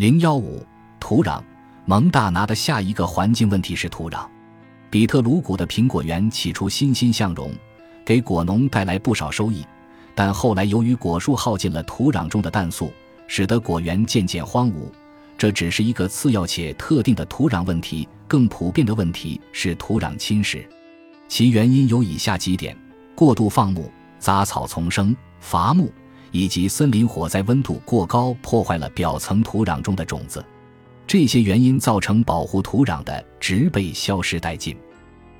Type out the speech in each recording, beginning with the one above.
零幺五土壤，蒙大拿的下一个环境问题是土壤。比特鲁谷的苹果园起初欣欣向荣，给果农带来不少收益，但后来由于果树耗尽了土壤中的氮素，使得果园渐渐荒芜。这只是一个次要且特定的土壤问题，更普遍的问题是土壤侵蚀，其原因有以下几点：过度放牧、杂草丛生、伐木，以及森林火灾温度过高破坏了表层土壤中的种子。这些原因造成保护土壤的植被消失殆尽。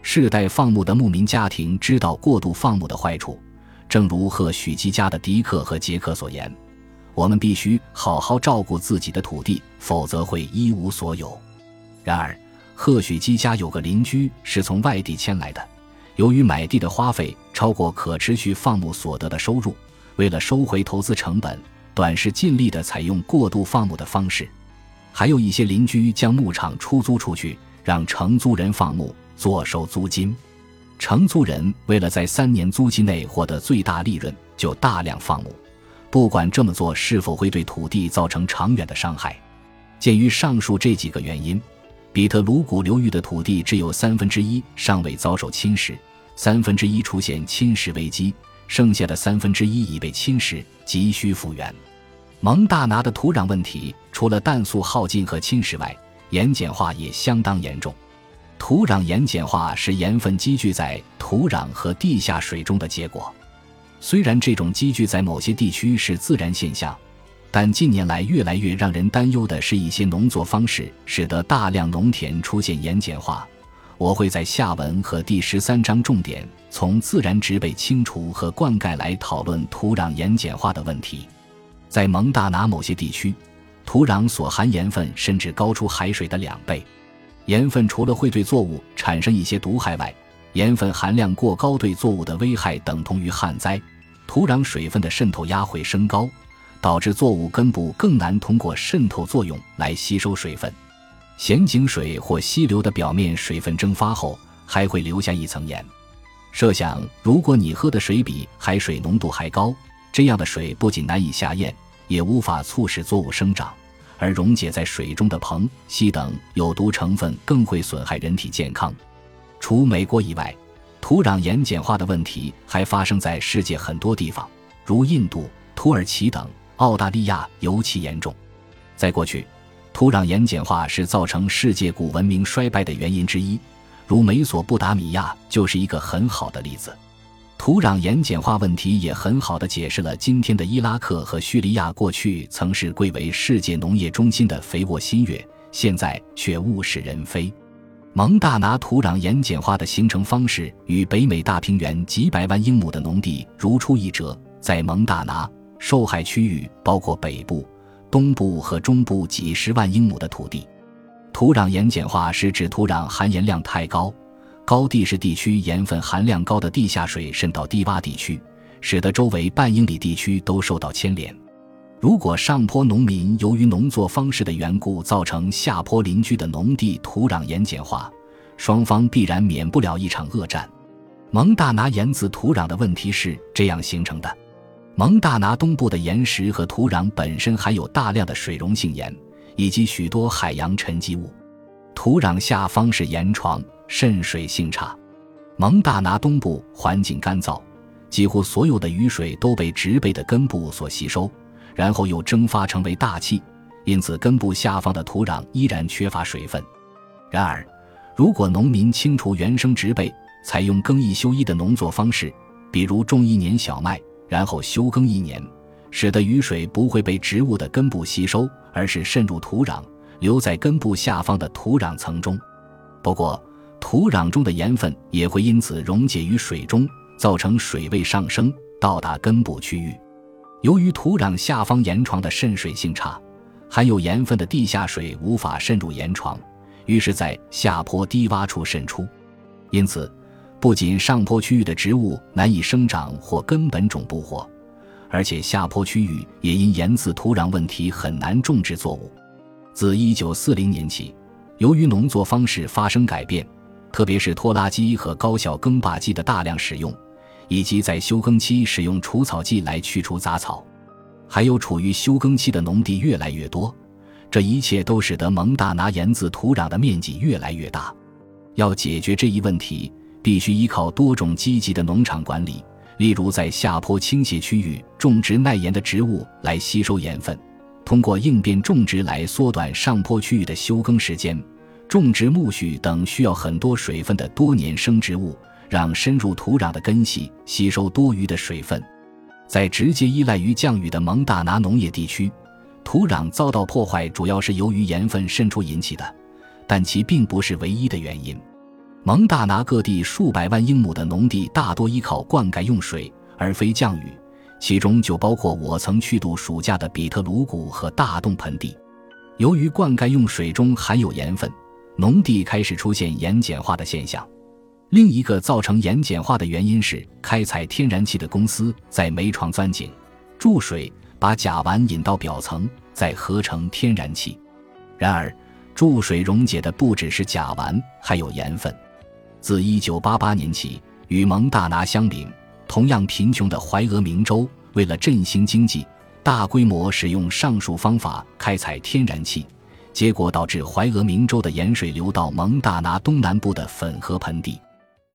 世代放牧的牧民家庭知道过度放牧的坏处，正如赫许基家的迪克和杰克所言。我们必须好好照顾自己的土地，否则会一无所有。然而，赫许基家有个邻居是从外地迁来的，由于买地的花费超过可持续放牧所得的收入，为了收回投资成本，短视尽力地采用过度放牧的方式。还有一些邻居将牧场出租出去，让承租人放牧，坐收租金。承租人为了在三年租期内获得最大利润，就大量放牧。不管这么做是否会对土地造成长远的伤害，鉴于上述这几个原因，比特鲁谷流域的土地只有三分之一尚未遭受侵蚀，三分之一出现侵蚀危机，剩下的三分之一已被侵蚀，急需复原。蒙大拿的土壤问题除了氮素耗尽和侵蚀外，盐碱化也相当严重。土壤盐碱化是盐分积聚在土壤和地下水中的结果。虽然这种积聚在某些地区是自然现象，但近年来越来越让人担忧的是一些农作方式使得大量农田出现盐碱化。我会在下文和第十三章重点从自然植被清除和灌溉来讨论土壤盐碱化的问题。在蒙大拿某些地区，土壤所含盐分甚至高出海水的两倍。盐分除了会对作物产生一些毒害外，盐分含量过高对作物的危害等同于旱灾，土壤水分的渗透压会升高，导致作物根部更难通过渗透作用来吸收水分。咸井水或溪流的表面水分蒸发后还会留下一层盐。设想，如果你喝的水比海水浓度还高，这样的水不仅难以下咽，也无法促使作物生长，而溶解在水中的硼、硒等有毒成分更会损害人体健康。除美国以外，土壤盐碱化的问题还发生在世界很多地方，如印度、土耳其等。澳大利亚尤其严重。在过去，土壤盐碱化是造成世界古文明衰败的原因之一，如美索不达米亚就是一个很好的例子。土壤盐碱化问题也很好的解释了今天的伊拉克和叙利亚过去曾是贵为世界农业中心的肥沃新月，现在却物是人非。蒙大拿土壤盐碱化的形成方式与北美大平原几百万英亩的农地如出一辙。在蒙大拿，受害区域包括北部、东部和中部几十万英亩的土地。土壤盐碱化是指土壤含盐量太高，高地势地区盐分含量高的地下水渗到低洼地区，使得周围半英里地区都受到牵连。如果上坡农民由于农作方式的缘故造成下坡邻居的农地土壤盐碱化，双方必然免不了一场恶战。蒙大拿盐渍土壤的问题是这样形成的：蒙大拿东部的岩石和土壤本身含有大量的水溶性盐以及许多海洋沉积物，土壤下方是盐床，渗水性差。蒙大拿东部环境干燥，几乎所有的雨水都被植被的根部所吸收。然后又蒸发成为大气，因此根部下方的土壤依然缺乏水分。然而，如果农民清除原生植被，采用耕一休一的农作方式，比如种一年小麦，然后休耕一年，使得雨水不会被植物的根部吸收，而是渗入土壤，留在根部下方的土壤层中。不过，土壤中的盐分也会因此溶解于水中，造成水位上升，到达根部区域。由于土壤下方岩床的渗水性差，含有盐分的地下水无法渗入岩床，于是，在下坡低洼处渗出。因此，不仅上坡区域的植物难以生长或根本种不活，而且下坡区域也因盐渍土壤问题很难种植作物。自1940年起，由于农作方式发生改变，特别是拖拉机和高效耕耙机的大量使用。以及在休耕期使用除草剂来去除杂草，还有处于休耕期的农地越来越多，这一切都使得蒙大拿盐渍土壤的面积越来越大。要解决这一问题，必须依靠多种积极的农场管理，例如在下坡倾斜区域种植耐盐的植物来吸收盐分，通过应变种植来缩短上坡区域的休耕时间，种植苜蓿等需要很多水分的多年生植物，让深入土壤的根系吸收多余的水分。在直接依赖于降雨的蒙大拿农业地区。土壤遭到破坏，主要是由于盐分渗出引起的，但其并不是唯一的原因。蒙大拿各地数百万英亩的农地大多依靠灌溉用水，而非降雨，其中就包括我曾去度暑假的比特鲁谷和大洞盆地。由于灌溉用水中含有盐分，农地开始出现盐碱化的现象。另一个造成盐碱化的原因是开采天然气的公司在煤床钻井注水。把甲烷引到表层，再合成天然气。然而，注水溶解的不只是甲烷，还有盐分。自1988年起，与蒙大拿相邻、同样贫穷的怀俄明州，为了振兴经济，大规模使用上述方法开采天然气，结果导致怀俄明州的盐水流到蒙大拿东南部的粉河盆地。